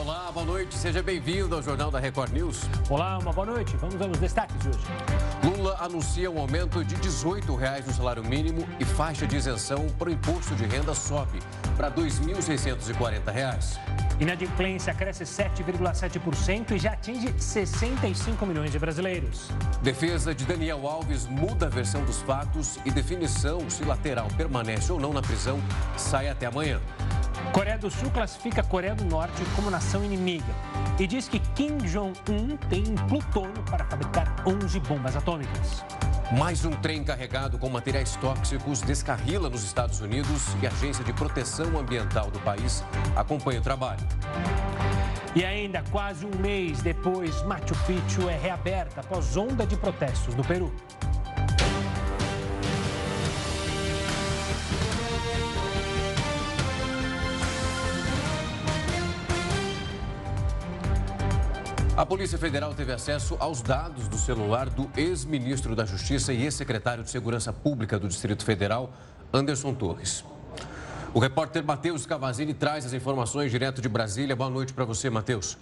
Olá, boa noite, seja bem-vindo ao Jornal da Record News. Olá, uma boa noite. Vamos aos destaques de hoje. Lula anuncia um aumento de 18 reais no salário mínimo e faixa de isenção para o imposto de renda sobe para R$ 2.640. Inadimplência cresce 7,7% e já atinge 65 milhões de brasileiros. Defesa de Daniel Alves muda a versão dos fatos e definição se lateral permanece ou não na prisão sai até amanhã. Coreia do Sul classifica a Coreia do Norte como nação inimiga e diz que Kim Jong-un tem plutônio para fabricar 11 bombas atômicas. Mais um trem carregado com materiais tóxicos descarrila nos Estados Unidos e a Agência de Proteção Ambiental do país acompanha o trabalho. E ainda quase um mês depois, Machu Picchu é reaberta após onda de protestos no Peru. A Polícia Federal teve acesso aos dados do celular do ex-ministro da Justiça e ex-secretário de Segurança Pública do Distrito Federal, Anderson Torres. O repórter Matheus Cavazini traz as informações direto de Brasília. Boa noite para você, Matheus.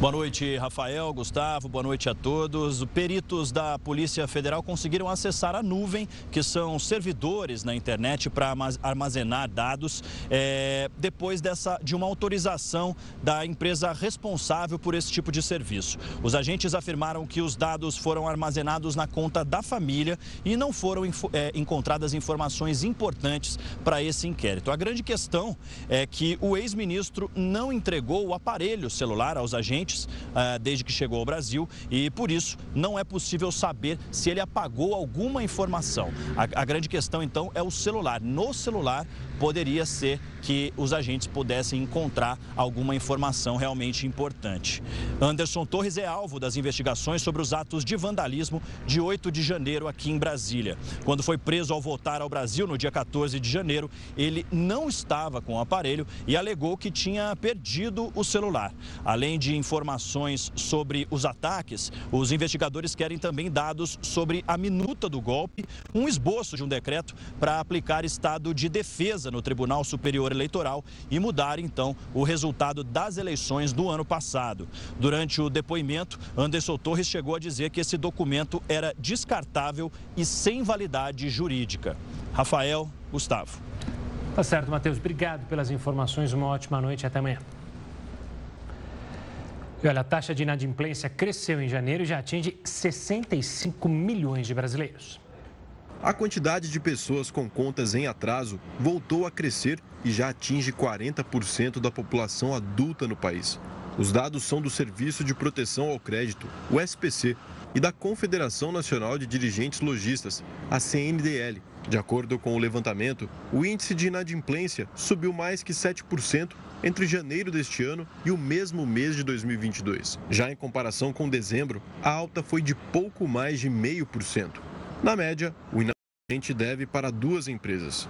Boa noite, Rafael, Gustavo, boa noite a todos. Peritos da Polícia Federal conseguiram acessar a nuvem, que são servidores na internet para armazenar dados, é, depois dessa, de uma autorização da empresa responsável por esse tipo de serviço. Os agentes afirmaram que os dados foram armazenados na conta da família e não foram é, encontradas informações importantes para esse inquérito. A grande questão é que o ex-ministro não entregou o aparelho celular aos agentes uh, desde que chegou ao Brasil e, por isso, não é possível saber se ele apagou alguma informação. A, a grande questão, então, é o celular. No celular, poderia ser que os agentes pudessem encontrar alguma informação realmente importante. Anderson Torres é alvo das investigações sobre os atos de vandalismo de 8 de janeiro aqui em Brasília. Quando foi preso ao voltar ao Brasil no dia 14 de janeiro, ele não estava com o aparelho e alegou que tinha perdido o celular. Além de informações sobre os ataques, os investigadores querem também dados sobre a minuta do golpe, um esboço de um decreto para aplicar estado de defesa no Tribunal Superior Eleitoral e mudar então o resultado das eleições do ano passado. Durante o depoimento, Anderson Torres chegou a dizer que esse documento era descartável e sem validade jurídica. Rafael, Gustavo. Tá certo, Matheus. Obrigado pelas informações. Uma ótima noite até amanhã. E olha, a taxa de inadimplência cresceu em janeiro e já atinge 65 milhões de brasileiros. A quantidade de pessoas com contas em atraso voltou a crescer e já atinge 40% da população adulta no país. Os dados são do Serviço de Proteção ao Crédito, o SPC, e da Confederação Nacional de Dirigentes Logistas, a CNDL. De acordo com o levantamento, o índice de inadimplência subiu mais que 7% entre janeiro deste ano e o mesmo mês de 2022. Já em comparação com dezembro, a alta foi de pouco mais de 0,5%. Na média, o inadimplente deve para duas empresas.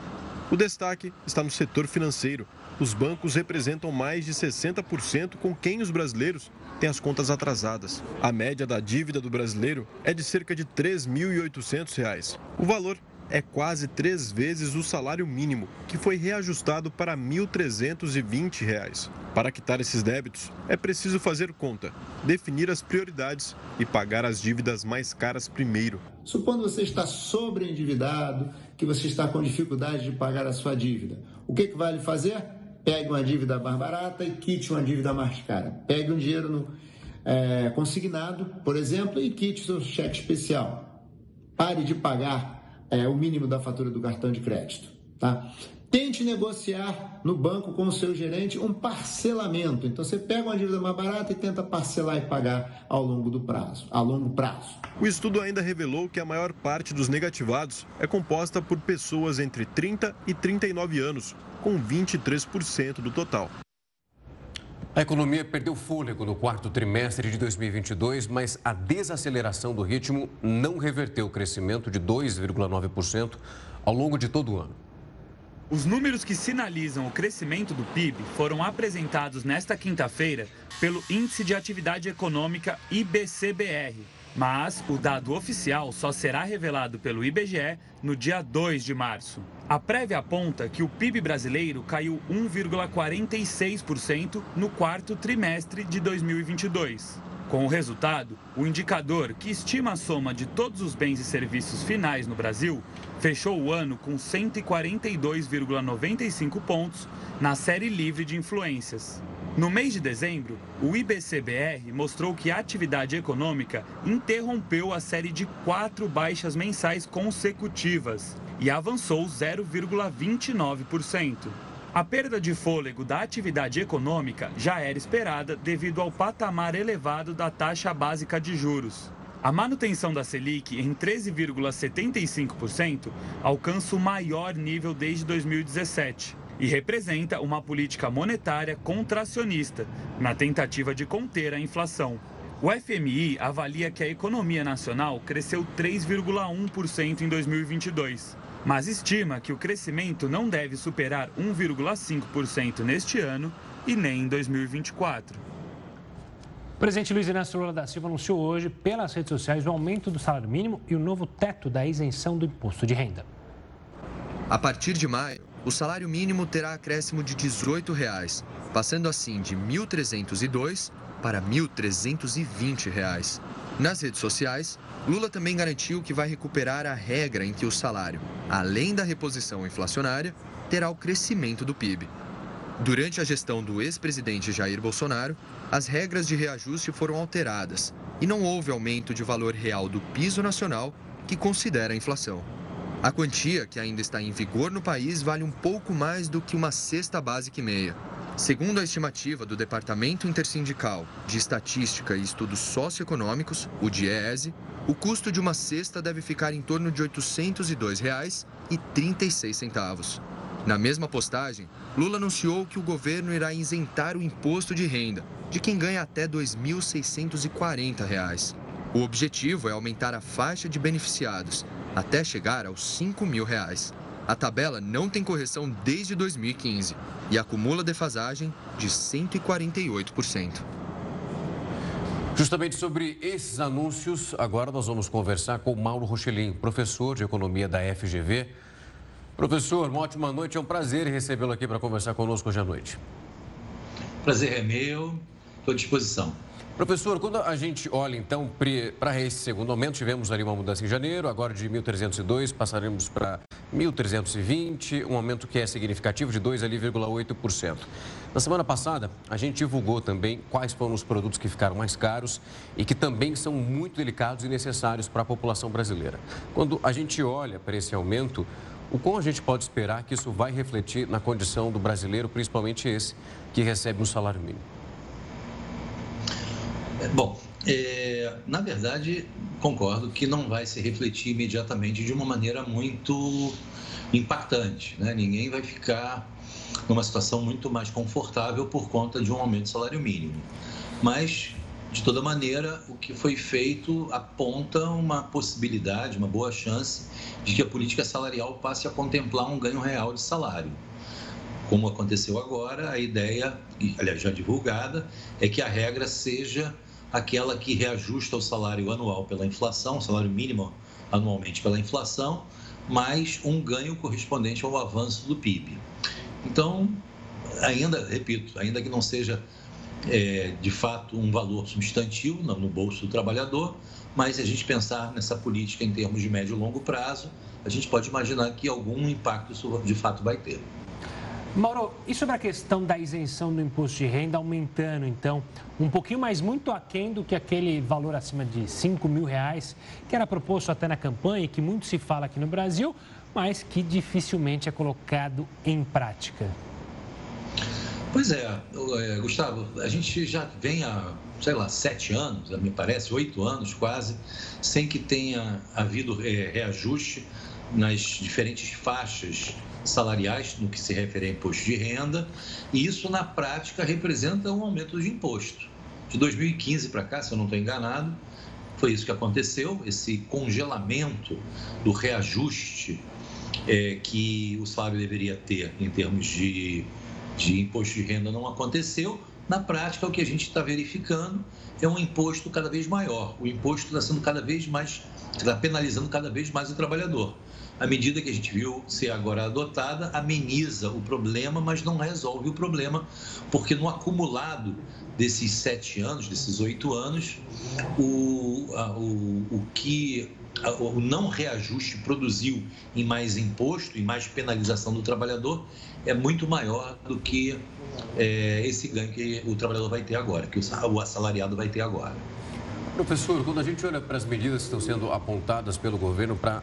O destaque está no setor financeiro. Os bancos representam mais de 60% com quem os brasileiros têm as contas atrasadas. A média da dívida do brasileiro é de cerca de R$ 3.800. O valor é quase três vezes o salário mínimo, que foi reajustado para R$ 1.320. Para quitar esses débitos, é preciso fazer conta, definir as prioridades e pagar as dívidas mais caras primeiro. Supondo você está sobreendividado, que você está com dificuldade de pagar a sua dívida, o que, que vale fazer? Pegue uma dívida mais barata e quite uma dívida mais cara. Pegue um dinheiro no, é, consignado, por exemplo, e quite seu cheque especial. Pare de pagar é, o mínimo da fatura do cartão de crédito. Tá? Tente negociar no banco com o seu gerente um parcelamento. Então você pega uma dívida mais barata e tenta parcelar e pagar ao longo do prazo, a longo prazo. O estudo ainda revelou que a maior parte dos negativados é composta por pessoas entre 30 e 39 anos, com 23% do total. A economia perdeu fôlego no quarto trimestre de 2022, mas a desaceleração do ritmo não reverteu o crescimento de 2,9% ao longo de todo o ano. Os números que sinalizam o crescimento do PIB foram apresentados nesta quinta-feira pelo Índice de Atividade Econômica IBCBR, Mas o dado oficial só será revelado pelo IBGE no dia 2 de março. A prévia aponta que o PIB brasileiro caiu 1,46% no quarto trimestre de 2022. Com o resultado, o indicador, que estima a soma de todos os bens e serviços finais no Brasil, fechou o ano com 142,95 pontos na série livre de influências. No mês de dezembro, o IBCBR mostrou que a atividade econômica interrompeu a série de quatro baixas mensais consecutivas e avançou 0,29%. A perda de fôlego da atividade econômica já era esperada devido ao patamar elevado da taxa básica de juros. A manutenção da Selic em 13,75% alcança o maior nível desde 2017 e representa uma política monetária contracionista na tentativa de conter a inflação. O FMI avalia que a economia nacional cresceu 3,1% em 2022 mas estima que o crescimento não deve superar 1,5% neste ano e nem em 2024. O presidente Luiz Inácio Lula da Silva anunciou hoje pelas redes sociais o aumento do salário mínimo e o novo teto da isenção do imposto de renda. A partir de maio, o salário mínimo terá acréscimo de 18 reais, passando assim de R$ 1.302 para 1.320 reais. Nas redes sociais, Lula também garantiu que vai recuperar a regra em que o salário, além da reposição inflacionária, terá o crescimento do PIB. Durante a gestão do ex-presidente Jair Bolsonaro, as regras de reajuste foram alteradas e não houve aumento de valor real do piso nacional que considera a inflação. A quantia que ainda está em vigor no país vale um pouco mais do que uma cesta básica e meia. Segundo a estimativa do Departamento Intersindical de Estatística e Estudos Socioeconômicos, o DIEESE, o custo de uma cesta deve ficar em torno de R$ 802,36. Na mesma postagem, Lula anunciou que o governo irá isentar o imposto de renda de quem ganha até R$ 2.640. O objetivo é aumentar a faixa de beneficiados até chegar aos 5 mil reais. A tabela não tem correção desde 2015 e acumula defasagem de 148%. Justamente sobre esses anúncios, agora nós vamos conversar com Mauro Rochelim, professor de Economia da FGV. Professor, uma ótima noite, é um prazer recebê-lo aqui para conversar conosco hoje à noite. Prazer é meu, estou à disposição. Professor, quando a gente olha então para esse segundo aumento, tivemos ali uma mudança em janeiro, agora de 1.302 passaremos para 1.320, um aumento que é significativo de 2,8%. Na semana passada, a gente divulgou também quais foram os produtos que ficaram mais caros e que também são muito delicados e necessários para a população brasileira. Quando a gente olha para esse aumento, o quão a gente pode esperar que isso vai refletir na condição do brasileiro, principalmente esse que recebe um salário mínimo? Bom, é, na verdade, concordo que não vai se refletir imediatamente de uma maneira muito impactante. Né? Ninguém vai ficar numa situação muito mais confortável por conta de um aumento do salário mínimo. Mas, de toda maneira, o que foi feito aponta uma possibilidade, uma boa chance de que a política salarial passe a contemplar um ganho real de salário. Como aconteceu agora, a ideia, aliás, já divulgada, é que a regra seja aquela que reajusta o salário anual pela inflação, o salário mínimo anualmente pela inflação, mais um ganho correspondente ao avanço do PIB. Então, ainda, repito, ainda que não seja é, de fato um valor substantivo no bolso do trabalhador, mas se a gente pensar nessa política em termos de médio e longo prazo, a gente pode imaginar que algum impacto isso de fato vai ter. Mauro, e sobre a questão da isenção do imposto de renda aumentando, então, um pouquinho mais, muito aquém do que aquele valor acima de 5 mil reais, que era proposto até na campanha e que muito se fala aqui no Brasil, mas que dificilmente é colocado em prática? Pois é, é Gustavo, a gente já vem há, sei lá, sete anos, me parece, oito anos quase, sem que tenha havido é, reajuste nas diferentes faixas salariais no que se refere a imposto de renda, e isso na prática representa um aumento de imposto. De 2015 para cá, se eu não estou enganado, foi isso que aconteceu, esse congelamento do reajuste é, que o salário deveria ter em termos de, de imposto de renda não aconteceu, Na prática, o que a gente está verificando é um imposto cada vez maior. O imposto está sendo cada vez mais, está penalizando cada vez mais o trabalhador. A medida que a gente viu ser agora adotada ameniza o problema, mas não resolve o problema, porque no acumulado desses sete anos, desses oito anos, o, o, o que o não reajuste produziu em mais imposto e mais penalização do trabalhador é muito maior do que é, esse ganho que o trabalhador vai ter agora, que o assalariado vai ter agora. Professor, quando a gente olha para as medidas que estão sendo apontadas pelo governo para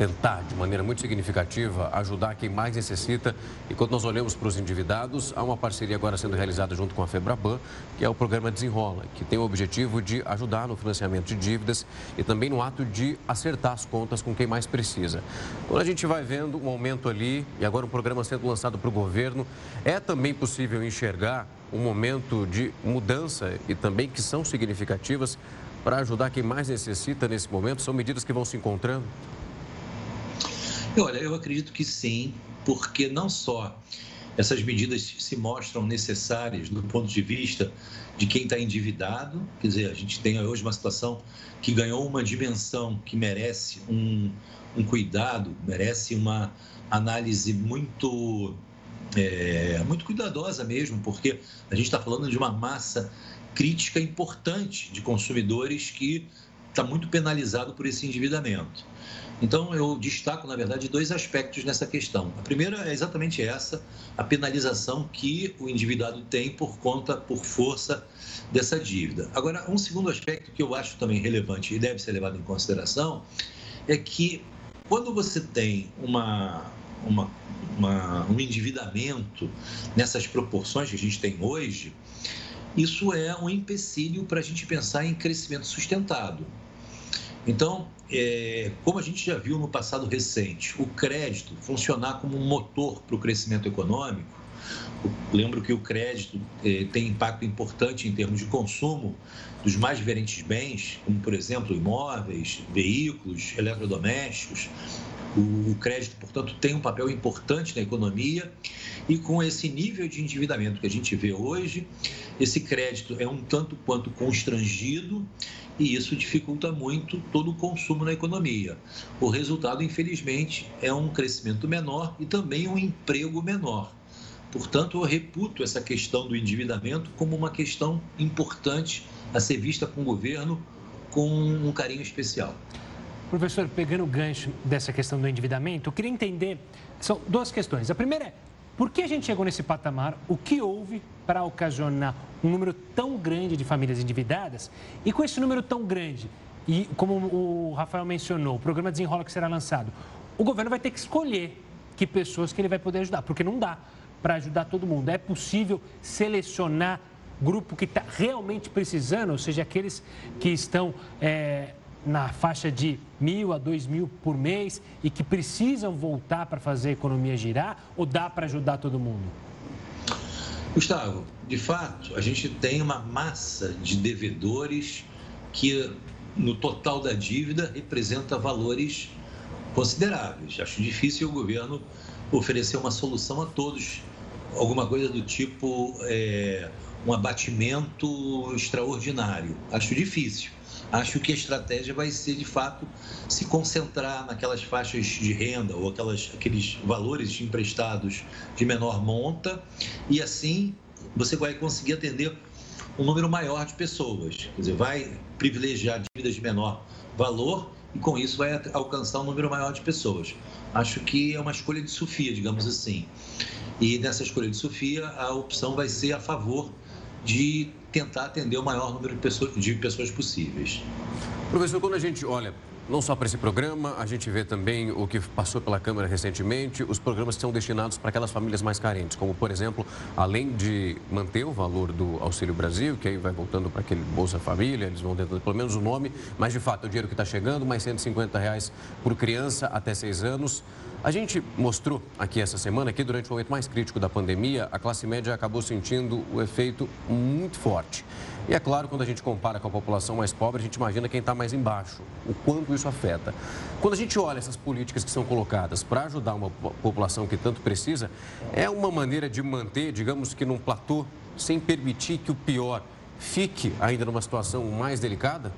tentar, de maneira muito significativa, ajudar quem mais necessita. E quando nós olhamos para os endividados, há uma parceria agora sendo realizada junto com a Febraban, que é o programa Desenrola, que tem o objetivo de ajudar no financiamento de dívidas e também no ato de acertar as contas com quem mais precisa. Quando a gente vai vendo um aumento ali e agora um programa sendo lançado para o governo, é também possível enxergar um momento de mudança e também que são significativas para ajudar quem mais necessita nesse momento? São medidas que vão se encontrando? Olha, eu acredito que sim, porque não só essas medidas se mostram necessárias do ponto de vista de quem está endividado, quer dizer, a gente tem hoje uma situação que ganhou uma dimensão que merece um, um cuidado, merece uma análise muito, é, muito cuidadosa mesmo, porque a gente está falando de uma massa crítica importante de consumidores que está muito penalizado por esse endividamento. Então, eu destaco, na verdade, dois aspectos nessa questão. A primeira é exatamente essa, a penalização que o endividado tem por conta, por força dessa dívida. Agora, um segundo aspecto que eu acho também relevante e deve ser levado em consideração é que quando você tem uma, uma, uma, um endividamento nessas proporções que a gente tem hoje, isso é um empecilho para a gente pensar em crescimento sustentado. Então, é, como a gente já viu no passado recente, o crédito funcionar como um motor para o crescimento econômico, lembro que o crédito é, tem impacto importante em termos de consumo dos mais diferentes bens, como, por exemplo, imóveis, veículos, eletrodomésticos. O, crédito, portanto, tem um papel importante na economia e com esse nível de endividamento que a gente vê hoje, esse crédito é um tanto quanto constrangido e isso dificulta muito todo o consumo na economia. O resultado, infelizmente, é um crescimento menor e também um emprego menor. Portanto, eu reputo essa questão do endividamento como uma questão importante a ser vista com o governo com um carinho especial. Professor, pegando o gancho dessa questão do endividamento, eu queria entender. São duas questões. A primeira é por que a gente chegou nesse patamar? O que houve para ocasionar um número tão grande de famílias endividadas? E com esse número tão grande, e como o Rafael mencionou, o programa Desenrola que será lançado, o governo vai ter que escolher que pessoas que ele vai poder ajudar, porque não dá para ajudar todo mundo. É possível selecionar grupo que está realmente precisando, ou seja, aqueles que estão é, na faixa de mil a dois mil por mês e que precisam voltar para fazer a economia girar ou dá para ajudar todo mundo? Gustavo, de fato, a gente tem uma massa de devedores que, no total da dívida, representa valores consideráveis. Acho difícil o governo oferecer uma solução a todos, alguma coisa do tipo é, um abatimento extraordinário. Acho difícil acho que a estratégia vai ser, de fato, se concentrar naquelas faixas de renda ou aquelas, aqueles valores emprestados de menor monta e, assim, você vai conseguir atender um número maior de pessoas. Quer dizer, vai privilegiar dívidas de menor valor e, com isso, vai alcançar um número maior de pessoas. Acho que é uma escolha de Sofia, digamos assim. E nessa escolha de Sofia, a opção vai ser a favor de tentar atender o maior número de pessoas, de pessoas possíveis. Professor, quando a gente olha não só para esse programa, a gente vê também o que passou pela Câmara recentemente, os programas são destinados para aquelas famílias mais carentes, como, por exemplo, além de manter o valor do Auxílio Brasil, que aí vai voltando para aquele Bolsa Família, eles vão dentro pelo menos o nome, mas de fato é o dinheiro que está chegando, mais 150 reais por criança até 6 anos. A gente mostrou aqui essa semana que durante o momento mais crítico da pandemia, a classe média acabou sentindo o efeito muito forte. E é claro, quando a gente compara com a população mais pobre, a gente imagina quem está mais embaixo, o quanto isso afeta. Quando a gente olha essas políticas que são colocadas para ajudar uma população que tanto precisa, é uma maneira de manter, digamos que num platô sem permitir que o pior fique ainda numa situação mais delicada?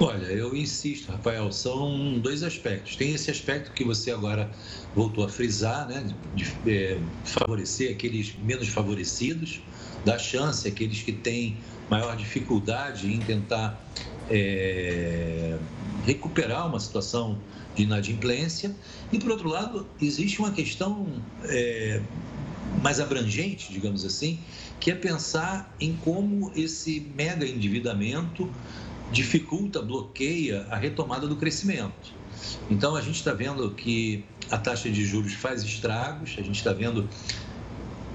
Olha, eu insisto, Rafael, são dois aspectos. Tem esse aspecto que você agora voltou a frisar, né, de, de é, favorecer aqueles menos favorecidos, dar chance àqueles que têm maior dificuldade em tentar é, recuperar uma situação de inadimplência. E, por outro lado, existe uma questão é, mais abrangente, digamos assim, que é pensar em como esse mega endividamento dificulta, bloqueia a retomada do crescimento. Então, a gente está vendo que a taxa de juros faz estragos, a gente está vendo,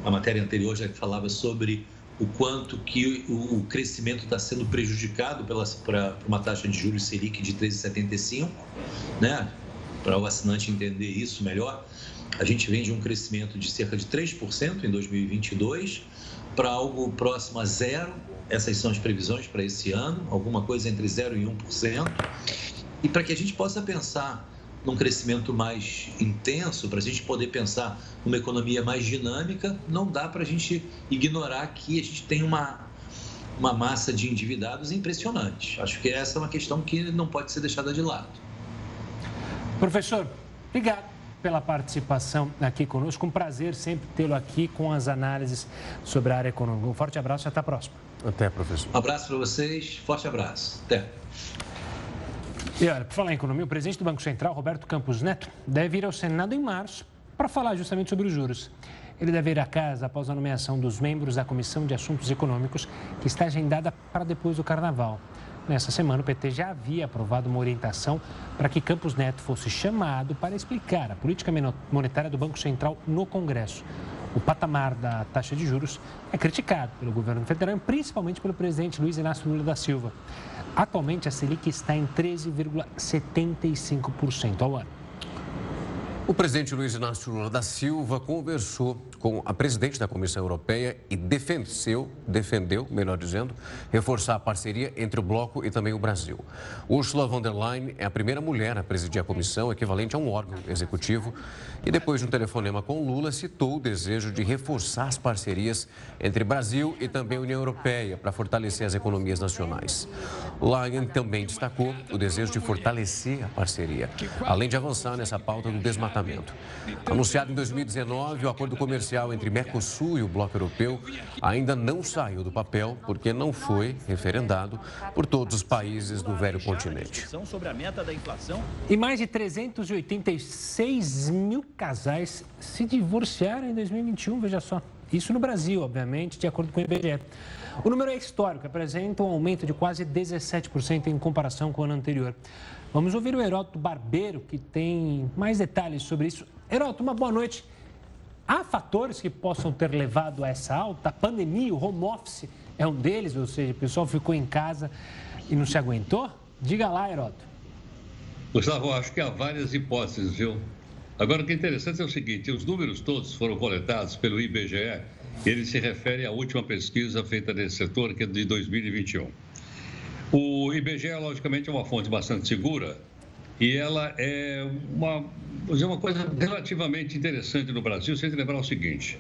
a matéria anterior já falava sobre o quanto que o, crescimento está sendo prejudicado pela, pra, uma taxa de juros Selic de 13,75, né? para o assinante entender isso melhor, a gente vem de um crescimento de cerca de 3% em 2022 para algo próximo a zero. Essas são as previsões para esse ano, alguma coisa entre 0% e 1%. E para que a gente possa pensar num crescimento mais intenso, para a gente poder pensar numa economia mais dinâmica, não dá para a gente ignorar que a gente tem uma, uma massa de endividados impressionante. Acho que essa é uma questão que não pode ser deixada de lado. Professor, obrigado pela participação aqui conosco. Um prazer sempre tê-lo aqui com as análises sobre a área econômica. Um forte abraço e até a próxima. Até, professor. Um abraço para vocês, forte abraço. Até. E olha, por falar em economia, o presidente do Banco Central, Roberto Campos Neto, deve ir ao Senado em março para falar justamente sobre os juros. Ele deve ir à casa após a nomeação dos membros da Comissão de Assuntos Econômicos, que está agendada para depois do Carnaval. Nessa semana, o PT já havia aprovado uma orientação para que Campos Neto fosse chamado para explicar a política monetária do Banco Central no Congresso. O patamar da taxa de juros é criticado pelo governo federal, principalmente pelo presidente Luiz Inácio Lula da Silva. Atualmente, a Selic está em 13,75% ao ano. O presidente Luiz Inácio Lula da Silva conversou com a presidente da Comissão Europeia e defendeu, defendeu, melhor dizendo, reforçar a parceria entre o bloco e também o Brasil. Ursula von der Leyen é a primeira mulher a presidir a comissão, equivalente a um órgão executivo, e depois de um telefonema com Lula, citou o desejo de reforçar as parcerias entre Brasil e também União Europeia para fortalecer as economias nacionais. Leyen também destacou o desejo de fortalecer a parceria, além de avançar nessa pauta do desmatamento Anunciado em 2019, o acordo comercial entre Mercosul e o Bloco Europeu ainda não saiu do papel porque não foi referendado por todos os países do velho continente. E mais de 386 mil casais se divorciaram em 2021, veja só. Isso no Brasil, obviamente, de acordo com o IBGE. O número é histórico, apresenta um aumento de quase 17% em comparação com o ano anterior. Vamos ouvir o Heródoto Barbeiro, que tem mais detalhes sobre isso. Heródoto, uma boa noite. Há fatores que possam ter levado a essa alta? A pandemia, o home office é um deles, ou seja, o pessoal ficou em casa e não se aguentou? Diga lá, Heródoto. Gustavo, acho que há várias hipóteses, viu? Agora, o que é interessante é o seguinte: os números todos foram coletados pelo IBGE, ele se refere à última pesquisa feita nesse setor, que é de 2021. O IBGE, logicamente, é uma fonte bastante segura e ela é uma, uma coisa relativamente interessante no Brasil, se a gente lembrar o seguinte.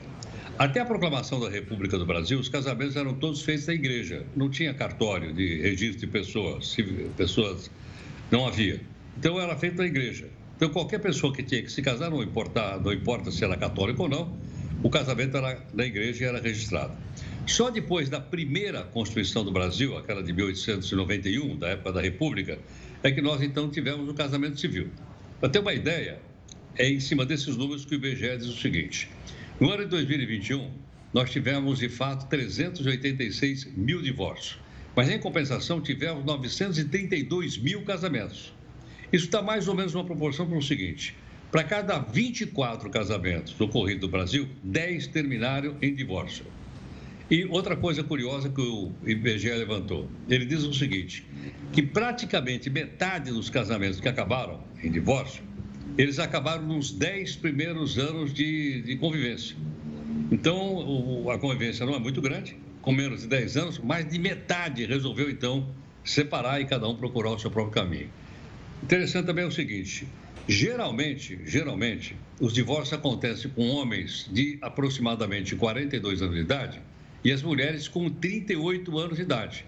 Até a proclamação da República do Brasil, os casamentos eram todos feitos na igreja. Não tinha cartório de registro de pessoas, pessoas não havia. Então era feito na igreja. Então qualquer pessoa que tinha que se casar, não importa, não importa se era católico ou não, o casamento era na igreja e era registrado. Só depois da primeira Constituição do Brasil, aquela de 1891, da época da República, é que nós então tivemos o casamento civil. Para ter uma ideia, é em cima desses números que o IBGE diz o seguinte: no ano de 2021, nós tivemos de fato 386 mil divórcios, mas em compensação tivemos 932 mil casamentos. Isso está mais ou menos uma proporção para o seguinte: para cada 24 casamentos ocorridos no Brasil, 10 terminaram em divórcio. E outra coisa curiosa que o IBGE levantou, ele diz o seguinte, que praticamente metade dos casamentos que acabaram em divórcio, eles acabaram nos 10 primeiros anos de, de convivência. Então, o, a convivência não é muito grande, com menos de 10 anos, mais de metade resolveu, então, separar e cada um procurar o seu próprio caminho. Interessante também é o seguinte, Geralmente, geralmente, os divórcios acontecem com homens de aproximadamente 42 anos de idade e as mulheres com 38 anos de idade.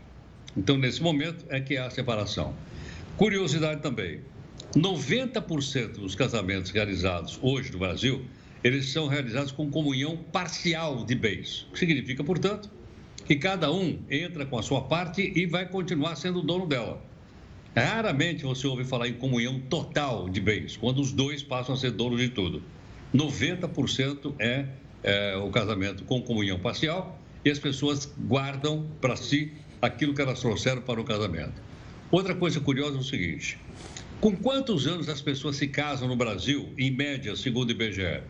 Então, nesse momento é que há a separação. Curiosidade também, 90% dos casamentos realizados hoje no Brasil, eles são realizados com comunhão parcial de bens. O que significa, portanto, que cada um entra com a sua parte e vai continuar sendo dono dela. Raramente você ouve falar em comunhão total de bens, quando os dois passam a ser donos de tudo. 90% é, é o casamento com comunhão parcial e as pessoas guardam para si aquilo que elas trouxeram para o casamento. Outra coisa curiosa é o seguinte: com quantos anos as pessoas se casam no Brasil, em média, segundo o IBGE?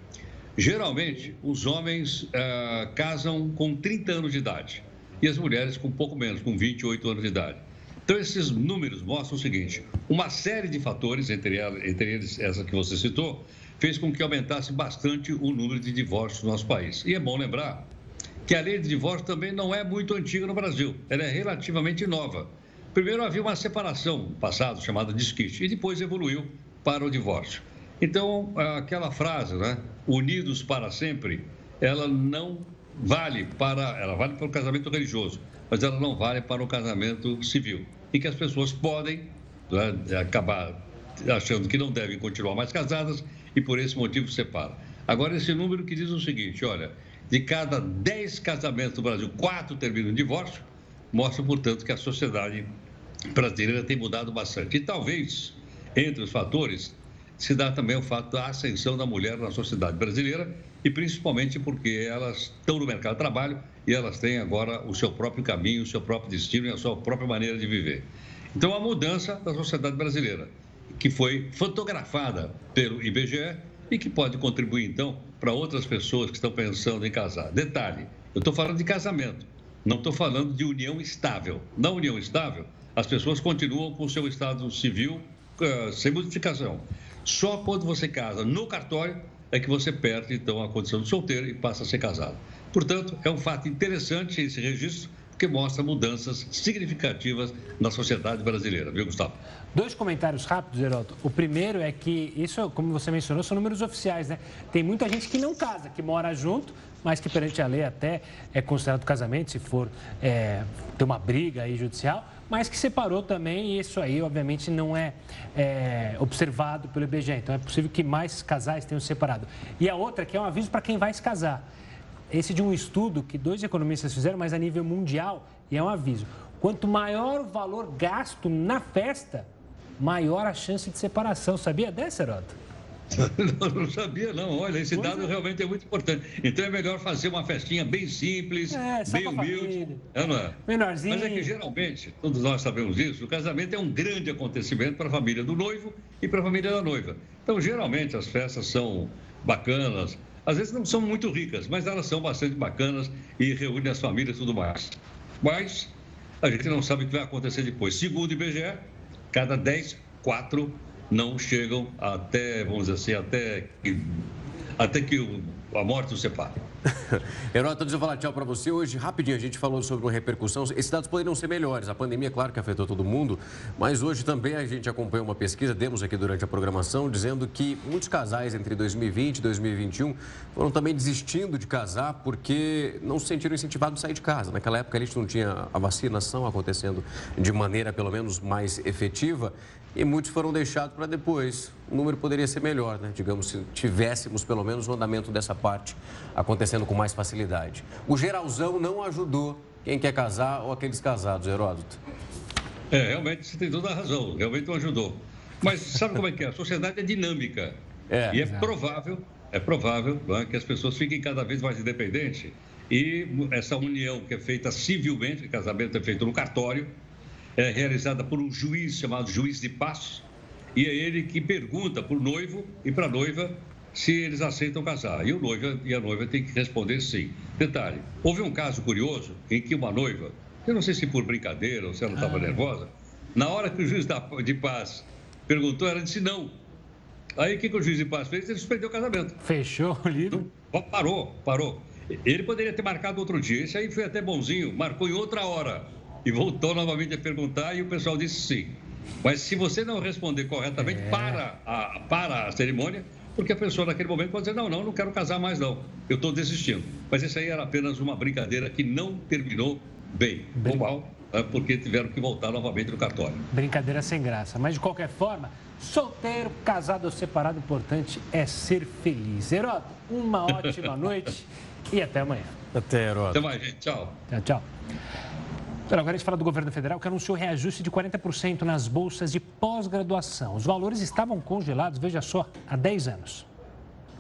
Geralmente, os homens uh, casam com 30 anos de idade e as mulheres com pouco menos, com 28 anos de idade. Então, esses números mostram o seguinte: uma série de fatores, entre, entre eles essa que você citou, fez com que aumentasse bastante o número de divórcios no nosso país. E é bom lembrar que a lei de divórcio também não é muito antiga no Brasil, ela é relativamente nova. Primeiro havia uma separação no passado chamada disquite e depois evoluiu para o divórcio. Então, aquela frase, né, unidos para sempre, ela não vale para, ela vale para o casamento religioso, mas ela não vale para o casamento civil, em que as pessoas podem né, acabar achando que não devem continuar mais casadas e por esse motivo separam. Agora, esse número que diz o seguinte, olha, de cada 10 casamentos no Brasil, quatro terminam em divórcio, mostra, portanto, que a sociedade brasileira tem mudado bastante. E talvez, entre os fatores, se dá também o fato da ascensão da mulher na sociedade brasileira e principalmente porque elas estão no mercado de trabalho e elas têm agora o seu próprio caminho, o seu próprio destino e a sua própria maneira de viver. Então, a mudança da sociedade brasileira, que foi fotografada pelo IBGE e que pode contribuir, então, para outras pessoas que estão pensando em casar. Detalhe: eu estou falando de casamento, não estou falando de união estável. Na união estável, as pessoas continuam com o seu estado civil uh, sem modificação. Só quando você casa no cartório é que você perde, então, a condição de solteiro e passa a ser casado. Portanto, é um fato interessante esse registro, porque mostra mudanças significativas na sociedade brasileira, viu, Gustavo? Dois comentários rápidos, Heroto. O primeiro é que, isso, como você mencionou, são números oficiais, né? Tem muita gente que não casa, que mora junto, mas que perante a lei até é considerado casamento, se for é, ter uma briga aí judicial, mas que separou também, e isso aí, obviamente, não é, é, observado pelo IBGE. Então, é possível que mais casais tenham separado. E a outra, que é um aviso para quem vai se casar. Esse de um estudo que dois economistas fizeram, mas a nível mundial, e é um aviso. Quanto maior o valor gasto na festa, maior a chance de separação. Sabia dessa, Heroto? não, não sabia, não. Olha, esse dado é. realmente é muito importante. Então é melhor fazer uma festinha bem simples, é, bem humilde. É, não é? Menorzinho. Mas é que geralmente, todos nós sabemos isso, o casamento é um grande acontecimento para a família do noivo e para a família da noiva. Então, geralmente, as festas são bacanas. Às vezes não são muito ricas, mas elas são bastante bacanas e reúnem as famílias e tudo mais. Mas a gente não sabe o que vai acontecer depois. Segundo o IBGE, cada 10, 4 não chegam até, vamos dizer assim, até que, até que o, a morte os separe. Herói, antes de falar tchau para você, hoje, rapidinho, a gente falou sobre uma repercussão. Esses dados poderiam ser melhores. A pandemia, claro que afetou todo mundo, mas hoje também a gente acompanhou uma pesquisa, demos aqui durante a programação, dizendo que muitos casais entre 2020 e 2021 foram também desistindo de casar porque não se sentiram incentivados a sair de casa. Naquela época a gente não tinha a vacinação acontecendo de maneira, pelo menos, mais efetiva e muitos foram deixados para depois. O número poderia ser melhor, né? Digamos, se tivéssemos pelo menos o andamento dessa parte acontecendo com mais facilidade. O geralzão não ajudou quem quer casar ou aqueles casados, Heródoto. É, realmente você tem toda a razão, realmente não ajudou. Mas sabe como é que é? A sociedade é dinâmica. É, e é exato. provável, é provável é, que as pessoas fiquem cada vez mais independentes e essa união que é feita civilmente, o casamento é feito no cartório, é realizada por um juiz chamado juiz de paz, e é ele que pergunta para o noivo e para a noiva se eles aceitam casar. E o noivo e a noiva têm que responder sim. Detalhe: houve um caso curioso em que uma noiva, eu não sei se por brincadeira ou se ela estava ah. nervosa, na hora que o juiz de paz perguntou, ela disse não. Aí o que, que o juiz de paz fez? Ele suspendeu o casamento. Fechou o livro? Então, parou, parou. Ele poderia ter marcado outro dia. Esse aí foi até bonzinho, marcou em outra hora. E voltou novamente a perguntar e o pessoal disse sim. Mas se você não responder corretamente é. para, a, para a cerimônia, porque a pessoa naquele momento pode dizer, não, não, não quero casar mais não, eu estou desistindo. Mas isso aí era apenas uma brincadeira que não terminou bem, Brin... ou mal, é, porque tiveram que voltar novamente no cartório. Brincadeira sem graça, mas de qualquer forma, solteiro, casado ou separado, o importante é ser feliz. Heródoto, uma ótima noite e até amanhã. Até, Heródoto. Até mais, gente. Tchau. Tchau, tchau. Agora a gente fala do governo federal que anunciou reajuste de 40% nas bolsas de pós-graduação. Os valores estavam congelados, veja só, há 10 anos.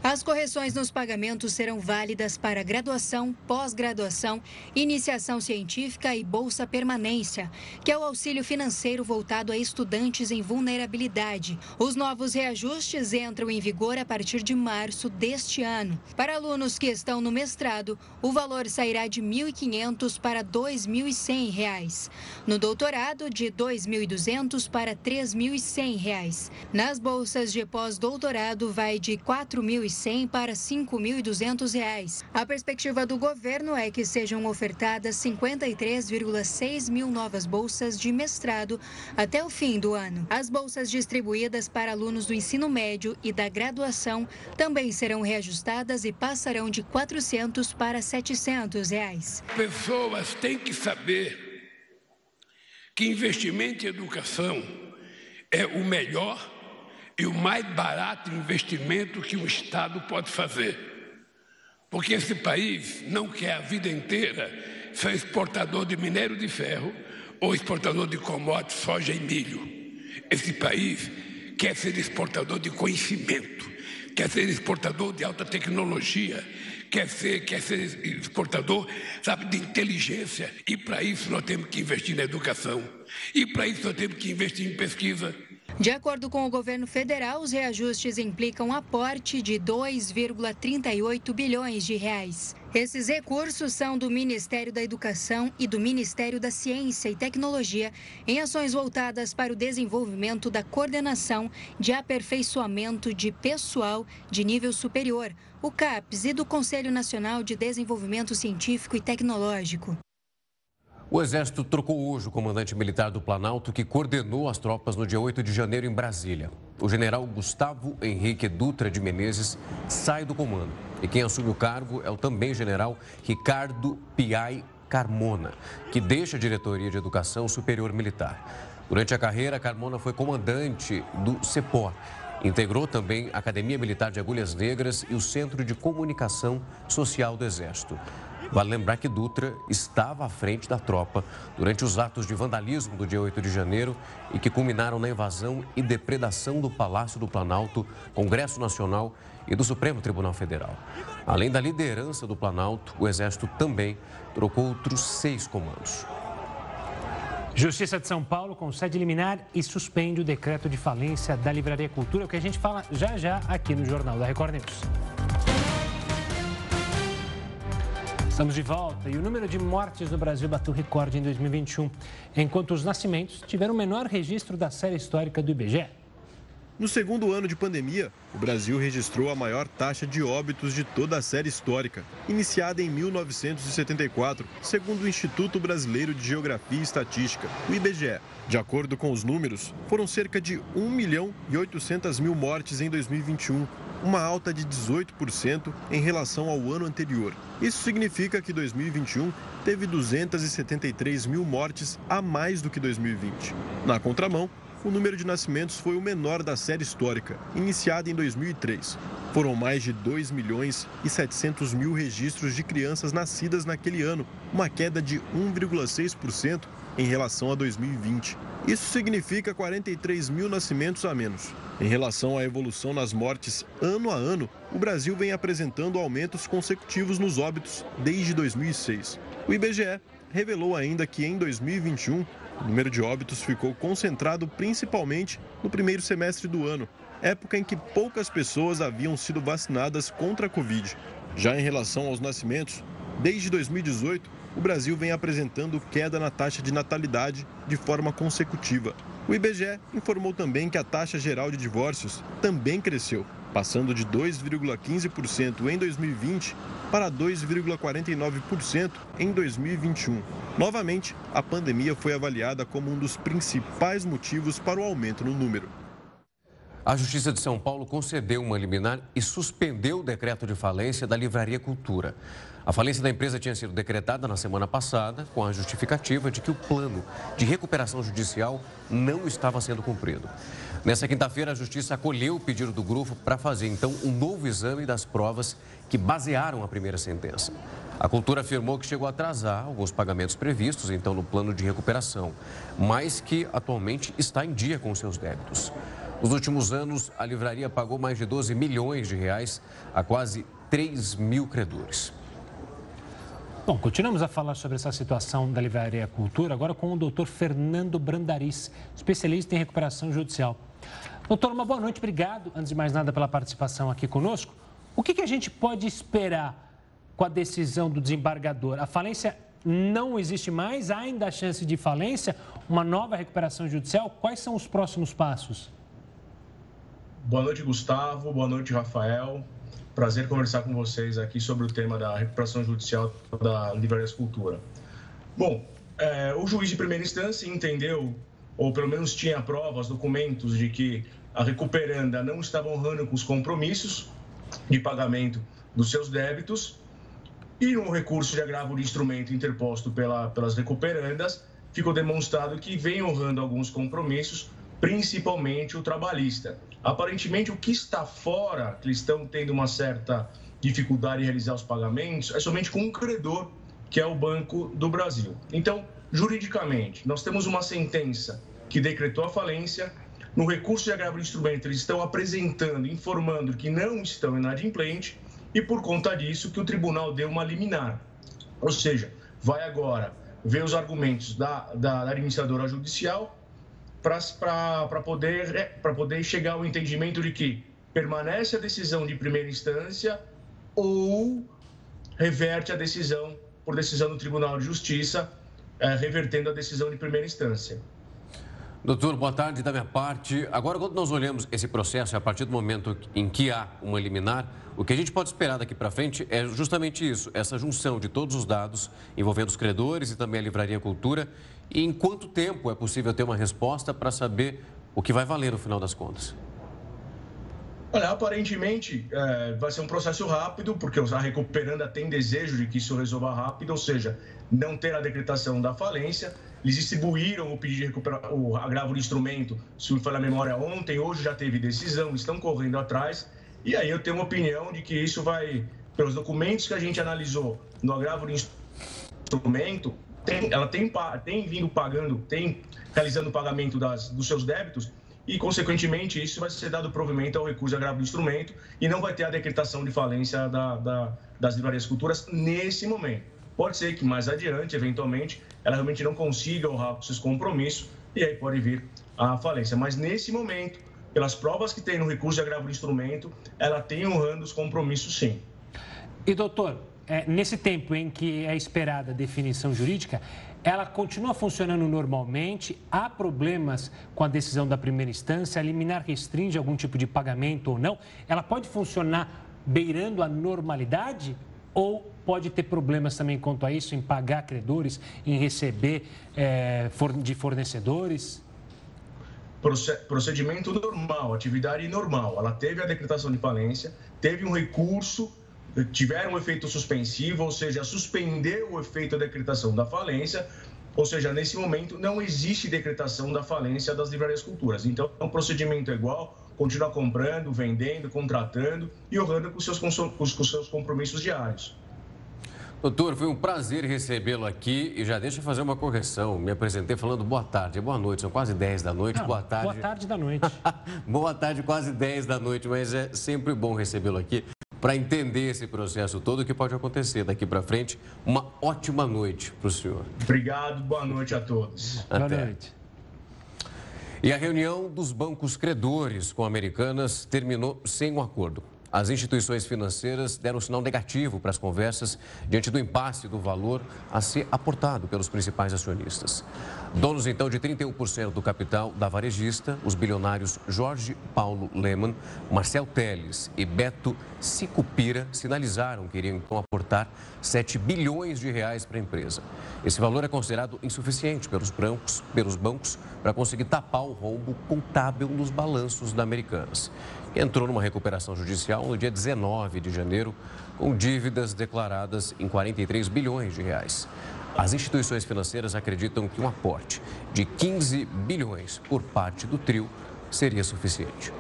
As correções nos pagamentos serão válidas para graduação, pós-graduação, iniciação científica e bolsa permanência, que é o auxílio financeiro voltado a estudantes em vulnerabilidade. Os novos reajustes entram em vigor a partir de março deste ano. Para alunos que estão no mestrado, o valor sairá de R$ 1.500 para R$ 2.100. No doutorado, de R$ 2.200 para R$ 3.100. Nas bolsas de pós-doutorado, vai de R$ 4.000 1.100 para R$ 5.200. A perspectiva do governo é que sejam ofertadas 53,6 mil novas bolsas de mestrado até o fim do ano. As bolsas distribuídas para alunos do ensino médio e da graduação também serão reajustadas e passarão de 400 para 700 reais. Pessoas têm que saber que investimento em educação é o melhor e o mais barato investimento que um Estado pode fazer. Porque esse país não quer a vida inteira ser exportador de minério de ferro ou exportador de commodities, soja e milho. Esse país quer ser exportador de conhecimento, quer ser exportador de alta tecnologia, quer ser, quer ser exportador, sabe, de inteligência. E para isso nós temos que investir na educação. E para isso nós temos que investir em pesquisa. De acordo com o governo federal, os reajustes implicam aporte de 2,38 bilhões de reais. Esses recursos são do Ministério da Educação e do Ministério da Ciência e Tecnologia em ações voltadas para o desenvolvimento da coordenação de aperfeiçoamento de pessoal de nível superior, o CAPES, e do Conselho Nacional de Desenvolvimento Científico e Tecnológico. O Exército trocou hoje o comandante militar do Planalto que coordenou as tropas no dia 8 de janeiro em Brasília. O general Gustavo Henrique Dutra de Menezes sai do comando. E quem assume o cargo é o também general Ricardo Piai Carmona, que deixa a diretoria de Educação Superior Militar. Durante a carreira, Carmona foi comandante do CEPOR. Integrou também a Academia Militar de Agulhas Negras e o Centro de Comunicação Social do Exército. Vale lembrar que Dutra estava à frente da tropa durante os atos de vandalismo do dia 8 de janeiro e que culminaram na invasão e depredação do Palácio do Planalto, Congresso Nacional e do Supremo Tribunal Federal. Além da liderança do Planalto, o Exército também trocou outros seis comandos. Justiça de São Paulo concede liminar e suspende o decreto de falência da Livraria Cultura, o que a gente fala já já aqui no Jornal da Record News. Estamos de volta e o número de mortes no Brasil bateu recorde em 2021, enquanto os nascimentos tiveram o menor registro da série histórica do IBGE. No segundo ano de pandemia, o Brasil registrou a maior taxa de óbitos de toda a série histórica, iniciada em 1974, segundo o Instituto Brasileiro de Geografia e Estatística, o IBGE. De acordo com os números, foram cerca de 1 milhão e 800 mil mortes em 2021, uma alta de 18% em relação ao ano anterior. Isso significa que 2021 teve 273 mil mortes a mais do que 2020. Na contramão, o número de nascimentos foi o menor da série histórica, iniciada em 2003. Foram mais de 2 milhões e 700 mil registros de crianças nascidas naquele ano, uma queda de 1,6% em relação a 2020. Isso significa 43 mil nascimentos a menos. Em relação à evolução nas mortes ano a ano, o Brasil vem apresentando aumentos consecutivos nos óbitos desde 2006. O IBGE revelou ainda que em 2021 o número de óbitos ficou concentrado principalmente no primeiro semestre do ano, época em que poucas pessoas haviam sido vacinadas contra a Covid. Já em relação aos nascimentos, desde 2018, o Brasil vem apresentando queda na taxa de natalidade de forma consecutiva. O IBGE informou também que a taxa geral de divórcios também cresceu. Passando de 2,15% em 2020 para 2,49% em 2021. Novamente, a pandemia foi avaliada como um dos principais motivos para o aumento no número. A Justiça de São Paulo concedeu uma liminar e suspendeu o decreto de falência da Livraria Cultura. A falência da empresa tinha sido decretada na semana passada com a justificativa de que o plano de recuperação judicial não estava sendo cumprido. Nessa quinta-feira, a Justiça acolheu o pedido do grupo para fazer então um novo exame das provas que basearam a primeira sentença. A cultura afirmou que chegou a atrasar alguns pagamentos previstos então no plano de recuperação, mas que atualmente está em dia com seus débitos. Nos últimos anos, a livraria pagou mais de 12 milhões de reais a quase 3 mil credores. Bom, continuamos a falar sobre essa situação da Livraria Cultura, agora com o doutor Fernando Brandariz, especialista em recuperação judicial. Doutor, uma boa noite, obrigado, antes de mais nada, pela participação aqui conosco. O que, que a gente pode esperar com a decisão do desembargador? A falência não existe mais? Há ainda a chance de falência? Uma nova recuperação judicial? Quais são os próximos passos? Boa noite, Gustavo. Boa noite, Rafael. Prazer conversar com vocês aqui sobre o tema da recuperação judicial da Livraria Escultura. Bom, é, o juiz de primeira instância entendeu, ou pelo menos tinha provas, documentos de que a recuperanda não estava honrando com os compromissos de pagamento dos seus débitos e no recurso de agravo de instrumento interposto pela, pelas recuperandas, ficou demonstrado que vem honrando alguns compromissos, principalmente o trabalhista. Aparentemente, o que está fora, que eles estão tendo uma certa dificuldade em realizar os pagamentos, é somente com um credor, que é o Banco do Brasil. Então, juridicamente, nós temos uma sentença que decretou a falência. No recurso de agravo de instrumento, eles estão apresentando, informando que não estão inadimplentes e, por conta disso, que o tribunal deu uma liminar. Ou seja, vai agora ver os argumentos da, da administradora judicial para poder, é, poder chegar ao entendimento de que permanece a decisão de primeira instância ou reverte a decisão por decisão do Tribunal de Justiça, é, revertendo a decisão de primeira instância. Doutor, boa tarde da minha parte. Agora, quando nós olhamos esse processo, a partir do momento em que há uma liminar, o que a gente pode esperar daqui para frente é justamente isso, essa junção de todos os dados envolvendo os credores e também a Livraria Cultura. E em quanto tempo é possível ter uma resposta para saber o que vai valer no final das contas? Olha, aparentemente é, vai ser um processo rápido, porque a recuperanda tem desejo de que isso resolva rápido, ou seja, não ter a decretação da falência. Eles distribuíram o pedido de recuperar o agravo de instrumento, se me falar memória, ontem, hoje já teve decisão, estão correndo atrás. E aí eu tenho uma opinião de que isso vai, pelos documentos que a gente analisou no agravo de instrumento, tem, ela tem, tem vindo pagando, tem realizando o pagamento das, dos seus débitos e, consequentemente, isso vai ser dado provimento ao recurso de agravo do instrumento e não vai ter a decretação de falência da, da, das livrarias culturas nesse momento. Pode ser que mais adiante, eventualmente, ela realmente não consiga honrar seus compromissos e aí pode vir a falência. Mas nesse momento, pelas provas que tem no recurso de agravo do instrumento, ela tem honrando os compromissos sim. E doutor, é, nesse tempo em que é esperada a definição jurídica, ela continua funcionando normalmente? Há problemas com a decisão da primeira instância? A liminar restringe algum tipo de pagamento ou não? Ela pode funcionar beirando a normalidade? Ou pode ter problemas também quanto a isso, em pagar credores, em receber é, de fornecedores? Procedimento normal, atividade normal. Ela teve a decretação de falência, teve um recurso tiveram um efeito suspensivo, ou seja, suspendeu o efeito da decretação da falência, ou seja, nesse momento não existe decretação da falência das livrarias culturas. Então, o procedimento é igual, continua comprando, vendendo, contratando e honrando com seus, com seus compromissos diários. Doutor, foi um prazer recebê-lo aqui e já deixa eu fazer uma correção. Me apresentei falando boa tarde, boa noite, são quase 10 da noite. Não, boa tarde. Boa tarde da noite. boa tarde, quase 10 da noite, mas é sempre bom recebê-lo aqui para entender esse processo todo, o que pode acontecer daqui para frente. Uma ótima noite para o senhor. Obrigado, boa noite a todos. Até. Boa noite. E a reunião dos bancos credores com Americanas terminou sem um acordo. As instituições financeiras deram sinal negativo para as conversas diante do impasse do valor a ser aportado pelos principais acionistas. Donos então de 31% do capital da varejista, os bilionários Jorge Paulo Lehmann, Marcel Teles e Beto Sicupira sinalizaram que iriam então aportar 7 bilhões de reais para a empresa. Esse valor é considerado insuficiente pelos bancos, pelos bancos para conseguir tapar o rombo contábil nos balanços da Americanas entrou numa recuperação judicial no dia 19 de janeiro, com dívidas declaradas em 43 bilhões de reais. As instituições financeiras acreditam que um aporte de 15 bilhões por parte do trio seria suficiente.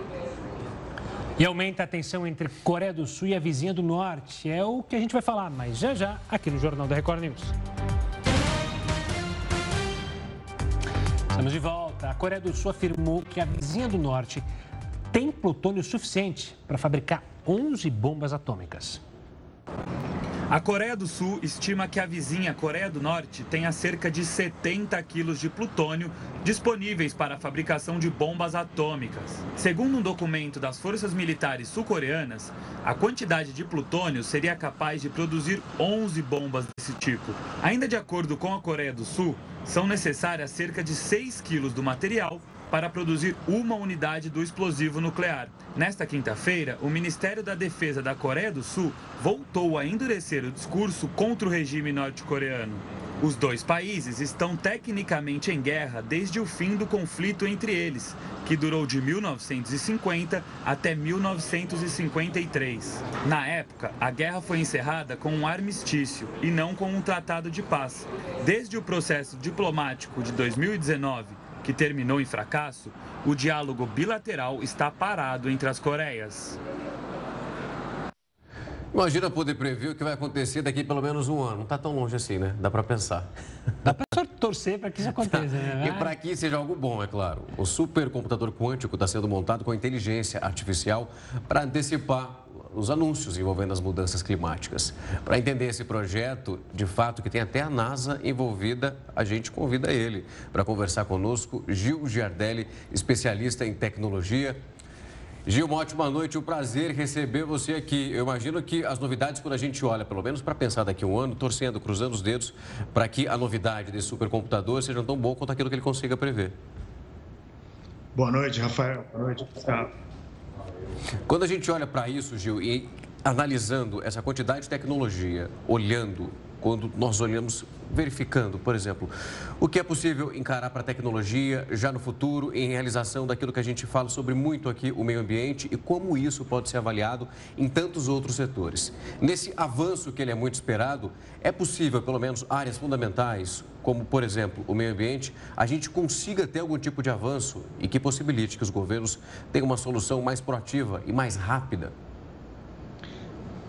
E aumenta a tensão entre Coreia do Sul e a vizinha do Norte. É o que a gente vai falar, mas já já aqui no Jornal da Record News. Estamos de volta. A Coreia do Sul afirmou que a vizinha do Norte tem plutônio suficiente para fabricar 11 bombas atômicas. A Coreia do Sul estima que a vizinha Coreia do Norte tenha cerca de 70 quilos de plutônio disponíveis para a fabricação de bombas atômicas. Segundo um documento das forças militares sul-coreanas, a quantidade de plutônio seria capaz de produzir 11 bombas desse tipo. Ainda de acordo com a Coreia do Sul, são necessárias cerca de 6 quilos do material para produzir uma unidade do explosivo nuclear. Nesta quinta-feira, o Ministério da Defesa da Coreia do Sul voltou a endurecer o discurso contra o regime norte-coreano. Os dois países estão tecnicamente em guerra desde o fim do conflito entre eles, que durou de 1950 até 1953. Na época, a guerra foi encerrada com um armistício e não com um tratado de paz. Desde o processo diplomático de 2019, que terminou em fracasso, o diálogo bilateral está parado entre as Coreias. Imagina poder prever o que vai acontecer daqui pelo menos um ano. Não está tão longe assim, né? Dá para pensar. Dá para torcer para que isso aconteça, né? E para que seja algo bom, é claro. O supercomputador quântico está sendo montado com inteligência artificial para antecipar os anúncios envolvendo as mudanças climáticas. Para entender esse projeto, de fato, que tem até a NASA envolvida, a gente convida ele para conversar conosco, Gil Giardelli, especialista em tecnologia. Gil, uma ótima noite, um prazer receber você aqui. Eu imagino que as novidades, quando a gente olha, pelo menos para pensar daqui a um ano, torcendo, cruzando os dedos, para que a novidade desse supercomputador seja tão boa quanto aquilo que ele consiga prever. Boa noite, Rafael. Boa noite, Gustavo. Quando a gente olha para isso, Gil, e analisando essa quantidade de tecnologia, olhando, quando nós olhamos, verificando, por exemplo, o que é possível encarar para a tecnologia já no futuro, em realização daquilo que a gente fala sobre muito aqui, o meio ambiente, e como isso pode ser avaliado em tantos outros setores. Nesse avanço que ele é muito esperado, é possível, pelo menos, áreas fundamentais, como, por exemplo, o meio ambiente, a gente consiga ter algum tipo de avanço e que possibilite que os governos tenham uma solução mais proativa e mais rápida?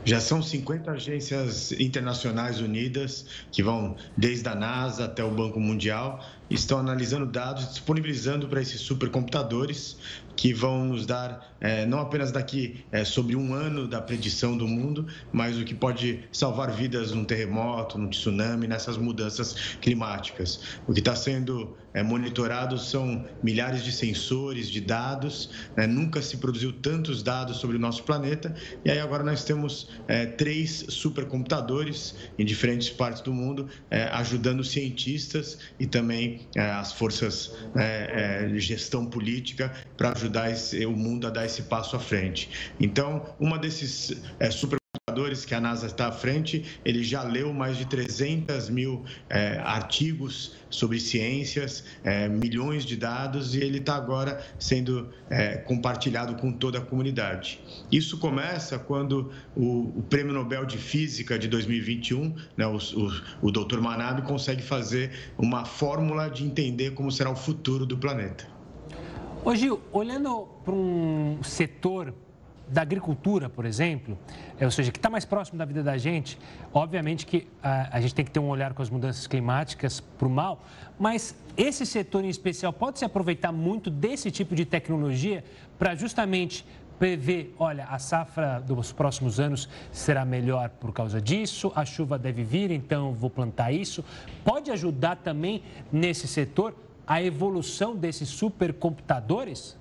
Já são 50 agências internacionais unidas, que vão desde a NASA até o Banco Mundial, estão analisando dados, disponibilizando para esses supercomputadores que vão nos dar, é, não apenas daqui é, sobre um ano da predição do mundo, mas o que pode salvar vidas num terremoto, num tsunami, nessas mudanças climáticas. O que está sendo é, monitorado são milhares de sensores, de dados, né? nunca se produziu tantos dados sobre o nosso planeta, e aí agora nós temos é, três supercomputadores em diferentes partes do mundo, é, ajudando cientistas e também é, as forças de gestão política para ajudar ajudar esse, o mundo a dar esse passo à frente. Então, uma desses é, supercomputadores que a NASA está à frente, ele já leu mais de 300 mil é, artigos sobre ciências, é, milhões de dados, e ele está agora sendo é, compartilhado com toda a comunidade. Isso começa quando o, o Prêmio Nobel de Física de 2021, né, o, o, o Dr. Manabe, consegue fazer uma fórmula de entender como será o futuro do planeta. Ô Gil, olhando para um setor da agricultura, por exemplo, é, ou seja, que está mais próximo da vida da gente, obviamente que a, a gente tem que ter um olhar com as mudanças climáticas para o mal, mas esse setor em especial pode se aproveitar muito desse tipo de tecnologia para justamente prever, olha, a safra dos próximos anos será melhor por causa disso, a chuva deve vir, então vou plantar isso. Pode ajudar também nesse setor a evolução desses supercomputadores?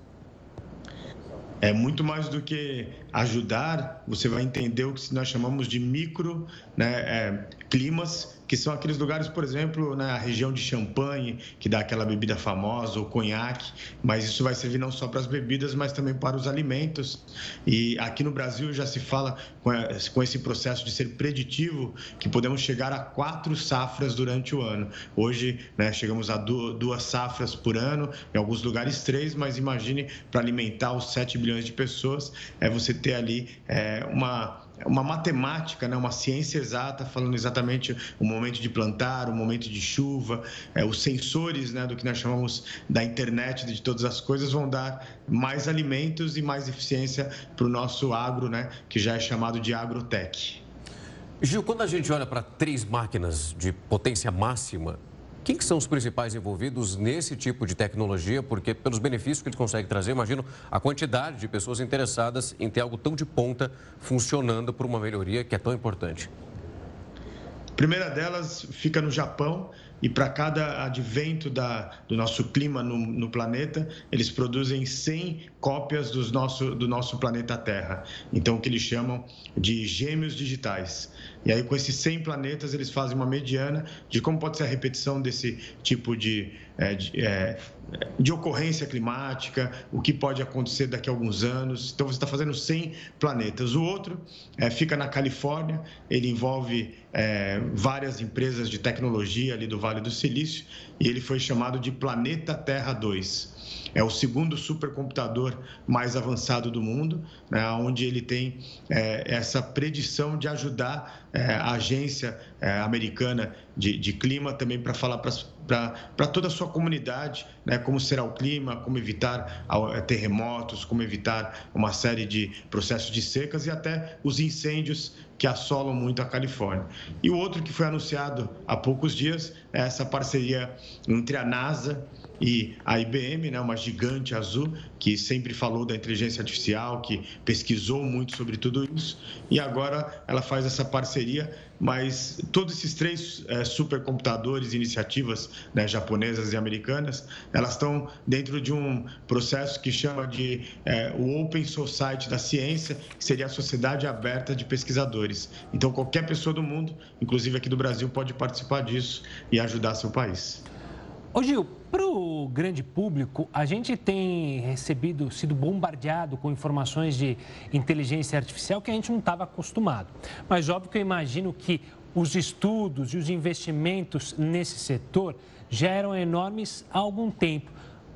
é muito mais do que ajudar, você vai entender o que nós chamamos de micro né, é, climas que são aqueles lugares, por exemplo, na região de Champagne, que dá aquela bebida famosa, ou conhaque, mas isso vai servir não só para as bebidas, mas também para os alimentos. E aqui no Brasil já se fala com esse processo de ser preditivo que podemos chegar a quatro safras durante o ano. Hoje, né, chegamos a duas safras por ano, em alguns lugares três, mas imagine para alimentar os 7 bilhões de pessoas, é você ter ali é, uma uma matemática, né, uma ciência exata, falando exatamente o momento de plantar, o momento de chuva, é, os sensores né, do que nós chamamos da internet de todas as coisas vão dar mais alimentos e mais eficiência para o nosso agro, né, que já é chamado de agrotech. Gil, quando a gente olha para três máquinas de potência máxima, quem que são os principais envolvidos nesse tipo de tecnologia? Porque pelos benefícios que ele consegue trazer, imagino a quantidade de pessoas interessadas em ter algo tão de ponta funcionando por uma melhoria que é tão importante. A primeira delas fica no Japão e para cada advento da, do nosso clima no, no, planeta, eles produzem 100 cópias dos nosso, do nosso planeta Terra. Então, o que eles chamam de gêmeos digitais. E aí, com esses 100 planetas, eles fazem uma mediana de como pode ser a repetição desse tipo de, é, de, é, de ocorrência climática, o que pode acontecer daqui a alguns anos. Então, você está fazendo 100 planetas. O outro é, fica na Califórnia, ele envolve é, várias empresas de tecnologia ali do Vale do Silício, e ele foi chamado de Planeta Terra 2 é o segundo supercomputador mais avançado do mundo, né, onde ele tem é, essa predição de ajudar é, a agência americana de, de, clima também para falar para toda a sua comunidade né, como será o clima, como evitar é, terremotos, como evitar uma série de processos de secas e até os incêndios que assolam muito a Califórnia. E o outro que foi anunciado há poucos dias é essa parceria entre a NASA e a IBM, né, uma gigante azul, que sempre falou da inteligência artificial, que pesquisou muito sobre tudo isso, e agora ela faz essa parceria, mas todos esses três é, supercomputadores, iniciativas né, japonesas e americanas, elas estão dentro de um processo que chama de é, o Open Society da ciência, que seria a sociedade aberta de pesquisadores. Então, qualquer pessoa do mundo, inclusive aqui do Brasil, pode participar disso e ajudar seu país. Ô Gil, para o grande público, a gente tem recebido, sido bombardeado com informações de inteligência artificial que a gente não estava acostumado. Mas óbvio que eu imagino que os estudos e os investimentos nesse setor já eram enormes há algum tempo.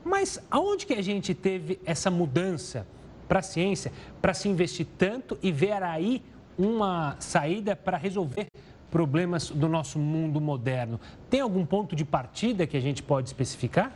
Mas aonde que a gente teve essa mudança para a ciência, para se investir tanto e ver aí uma saída para resolver problemas do nosso mundo moderno. Tem algum ponto de partida que a gente pode especificar?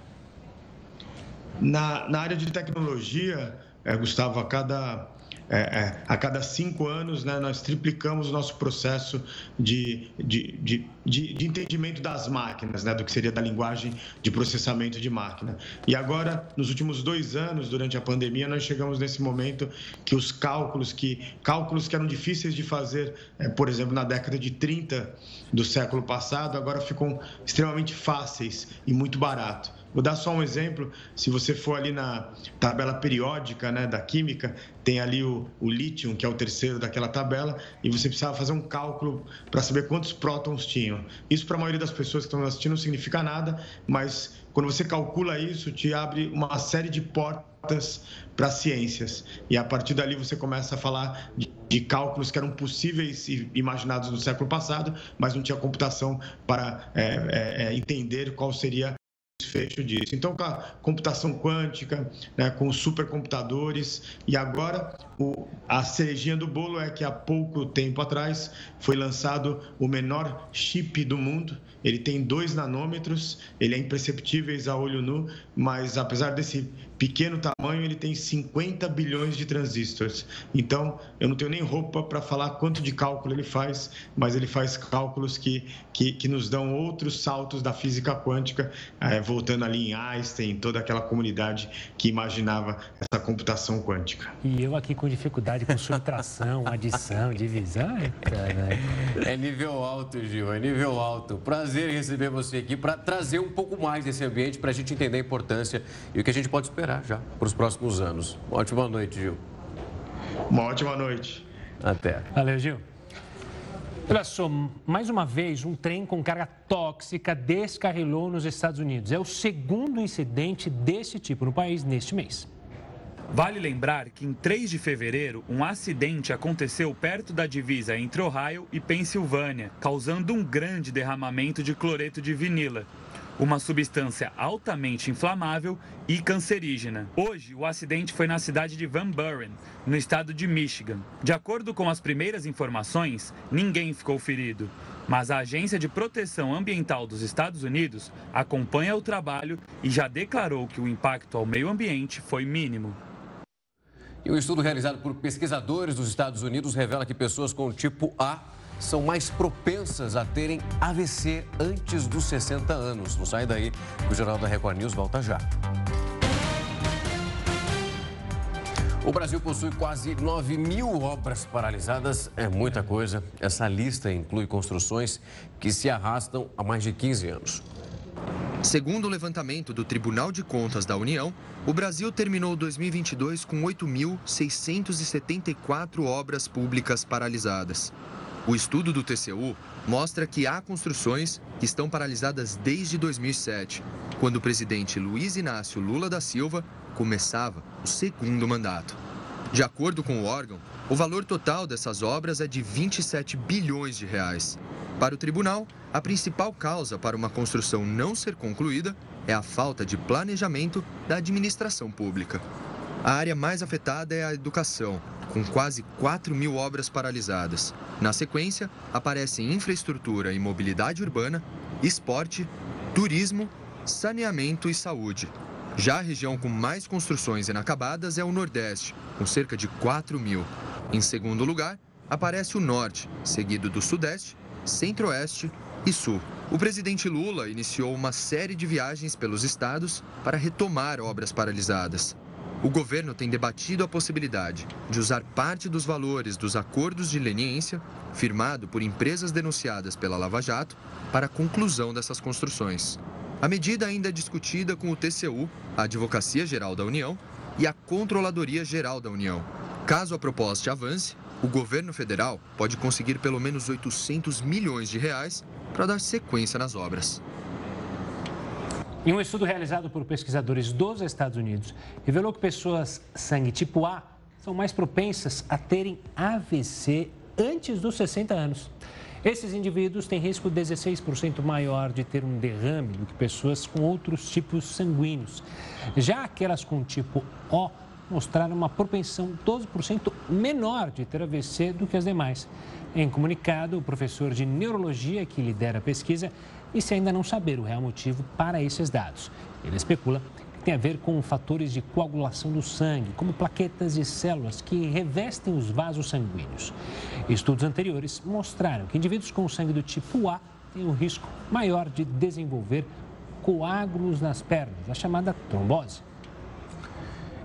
Na, na área de tecnologia, é, Gustavo, a cada é, é, a cada cinco anos, né, nós triplicamos o nosso processo de, de, de, de, entendimento das máquinas, né, do que seria da linguagem de processamento de máquina. E agora, nos últimos dois anos, durante a pandemia, nós chegamos nesse momento que os cálculos que, cálculos que eram difíceis de fazer, é, por exemplo, na década de 30 do século passado, agora ficam extremamente fáceis e muito barato. Vou dar só um exemplo. Se você for ali na tabela periódica né, da química, tem ali o, o lítio, que é o terceiro daquela tabela, e você precisava fazer um cálculo para saber quantos prótons tinham. Isso, para a maioria das pessoas que estão assistindo, não significa nada, mas quando você calcula isso, te abre uma série de portas para ciências. E a partir dali você começa a falar de, de, cálculos que eram possíveis e imaginados no século passado, mas não tinha computação para é, é, entender qual seria desfecho disso. Então, com a computação quântica, né, com supercomputadores, e agora o, a cerejinha do bolo é que há pouco tempo atrás foi lançado o menor chip do mundo. Ele tem 2 nanômetros, ele é imperceptível a olho nu, mas apesar desse pequeno tamanho, ele tem 50 bilhões de transistores. Então, eu não tenho nem roupa para falar quanto de cálculo ele faz, mas ele faz cálculos que, que, que nos dão outros saltos da física quântica, é, voltando ali em Einstein, toda aquela comunidade que imaginava essa computação quântica. E eu aqui com dificuldade com subtração, adição, divisão. É nível alto, Gil, é nível alto. Prazer em receber você aqui para trazer um pouco mais desse ambiente para a gente entender a importância e o que a gente pode esperar será já para os próximos anos. Uma ótima noite, Gil. Uma ótima noite. Até. Valeu, Gil. Olha só, mais uma vez, um trem com carga tóxica descarrilou nos Estados Unidos. É o segundo incidente desse tipo no país neste mês. Vale lembrar que em 3 de fevereiro, um acidente aconteceu perto da divisa entre Ohio e Pensilvânia, causando um grande derramamento de cloreto de vinila uma substância altamente inflamável e cancerígena. Hoje, o acidente foi na cidade de Van Buren, no estado de Michigan. De acordo com as primeiras informações, ninguém ficou ferido. Mas a Agência de Proteção Ambiental dos Estados Unidos acompanha o trabalho e já declarou que o impacto ao meio ambiente foi mínimo. E um estudo realizado por pesquisadores dos Estados Unidos revela que pessoas com tipo A são mais propensas a terem AVC antes dos 60 anos. Não sai daí, o Jornal da Record News volta já. O Brasil possui quase 9 mil obras paralisadas, é muita coisa. Essa lista inclui construções que se arrastam há mais de 15 anos. Segundo o levantamento do Tribunal de Contas da União, o Brasil terminou 2022 com 8.674 obras públicas paralisadas. O estudo do TCU mostra que há construções que estão paralisadas desde 2007, quando o presidente Luiz Inácio Lula da Silva começava o segundo mandato. De acordo com o órgão, o valor total dessas obras é de 27 bilhões de reais. Para o tribunal, a principal causa para uma construção não ser concluída é a falta de planejamento da administração pública. A área mais afetada é a educação, com quase 4 mil obras paralisadas. Na sequência, aparecem infraestrutura e mobilidade urbana, esporte, turismo, saneamento e saúde. Já a região com mais construções inacabadas é o Nordeste, com cerca de 4 mil. Em segundo lugar, aparece o Norte, seguido do Sudeste, Centro-Oeste e Sul. O presidente Lula iniciou uma série de viagens pelos estados para retomar obras paralisadas. O governo tem debatido a possibilidade de usar parte dos valores dos acordos de leniência, firmado por empresas denunciadas pela Lava Jato, para a conclusão dessas construções. A medida ainda é discutida com o TCU, a Advocacia Geral da União e a Controladoria Geral da União. Caso a proposta avance, o governo federal pode conseguir pelo menos 800 milhões de reais para dar sequência nas obras. E um estudo realizado por pesquisadores dos Estados Unidos revelou que pessoas sangue tipo A são mais propensas a terem AVC antes dos 60 anos. Esses indivíduos têm risco 16% maior de ter um derrame do que pessoas com outros tipos sanguíneos. Já aquelas com tipo O mostraram uma propensão 12% menor de ter AVC do que as demais. Em comunicado, o professor de neurologia que lidera a pesquisa disse ainda não saber o real motivo para esses dados. Ele especula que tem a ver com fatores de coagulação do sangue, como plaquetas e células que revestem os vasos sanguíneos. Estudos anteriores mostraram que indivíduos com sangue do tipo A têm um risco maior de desenvolver coágulos nas pernas, a chamada trombose.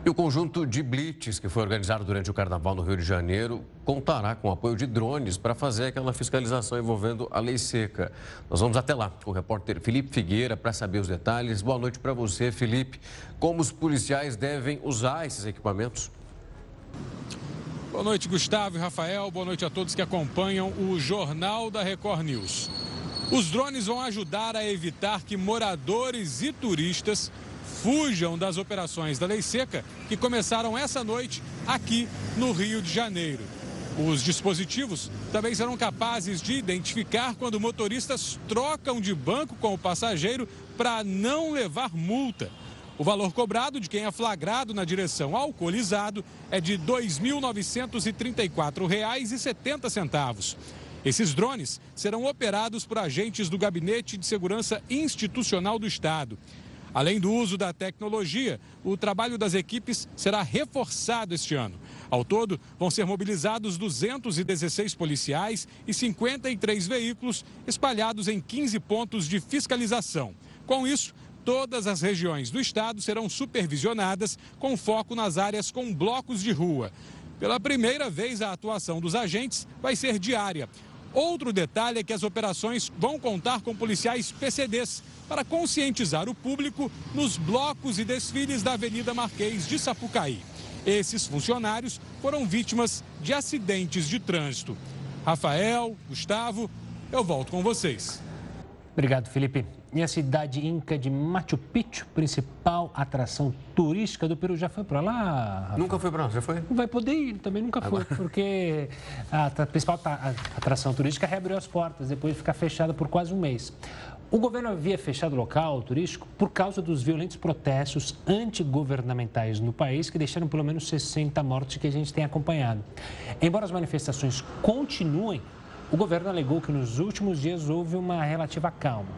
E o conjunto de blitz que foi organizado durante o Carnaval no Rio de Janeiro contará com o apoio de drones para fazer aquela fiscalização envolvendo a lei seca. Nós vamos até lá com o repórter Felipe Figueira para saber os detalhes. Boa noite para você, Felipe. Como os policiais devem usar esses equipamentos? Boa noite, Gustavo e Rafael. Boa noite a todos que acompanham o Jornal da Record News. Os drones vão ajudar a evitar que moradores e turistas fujam das operações da Lei Seca que começaram essa noite aqui no Rio de Janeiro. Os dispositivos também serão capazes de identificar quando motoristas trocam de banco com o passageiro para não levar multa. O valor cobrado de quem é flagrado na direção alcoolizado é de R$ 2.934,70. Esses drones serão operados por agentes do Gabinete de Segurança Institucional do Estado. Além do uso da tecnologia, o trabalho das equipes será reforçado este ano. Ao todo, vão ser mobilizados 216 policiais e 53 veículos espalhados em 15 pontos de fiscalização. Com isso, todas as regiões do estado serão supervisionadas com foco nas áreas com blocos de rua. Pela primeira vez, a atuação dos agentes vai ser diária. Outro detalhe é que as operações vão contar com policiais PCDs para conscientizar o público nos blocos e desfiles da Avenida Marquês de Sapucaí. Esses funcionários foram vítimas de acidentes de trânsito. Rafael, Gustavo, eu volto com vocês. Obrigado, Felipe. E a cidade inca de Machu Picchu, principal atração turística do Peru, já foi para lá? Rafa? Nunca foi para lá, já foi? Não vai poder ir, também nunca foi, porque a principal atração turística reabriu as portas depois de ficar fechada por quase um mês. O governo havia fechado o local turístico por causa dos violentos protestos antigovernamentais no país, que deixaram pelo menos 60 mortes que a gente tem acompanhado. Embora as manifestações continuem, o governo alegou que nos últimos dias houve uma relativa calma,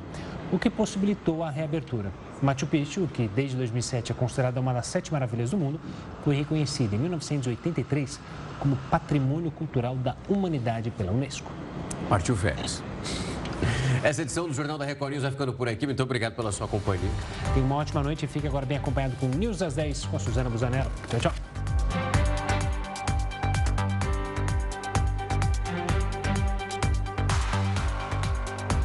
o que possibilitou a reabertura. Machu Picchu, que desde 2007 é considerada uma das sete maravilhas do mundo, foi reconhecida em 1983 como Patrimônio Cultural da Humanidade pela Unesco. Partiu férias. Essa edição do Jornal da Record News vai ficando por aqui. Muito obrigado pela sua companhia. Tenha uma ótima noite e fique agora bem acompanhado com News às 10 com a Suzana Busanella. Tchau, tchau.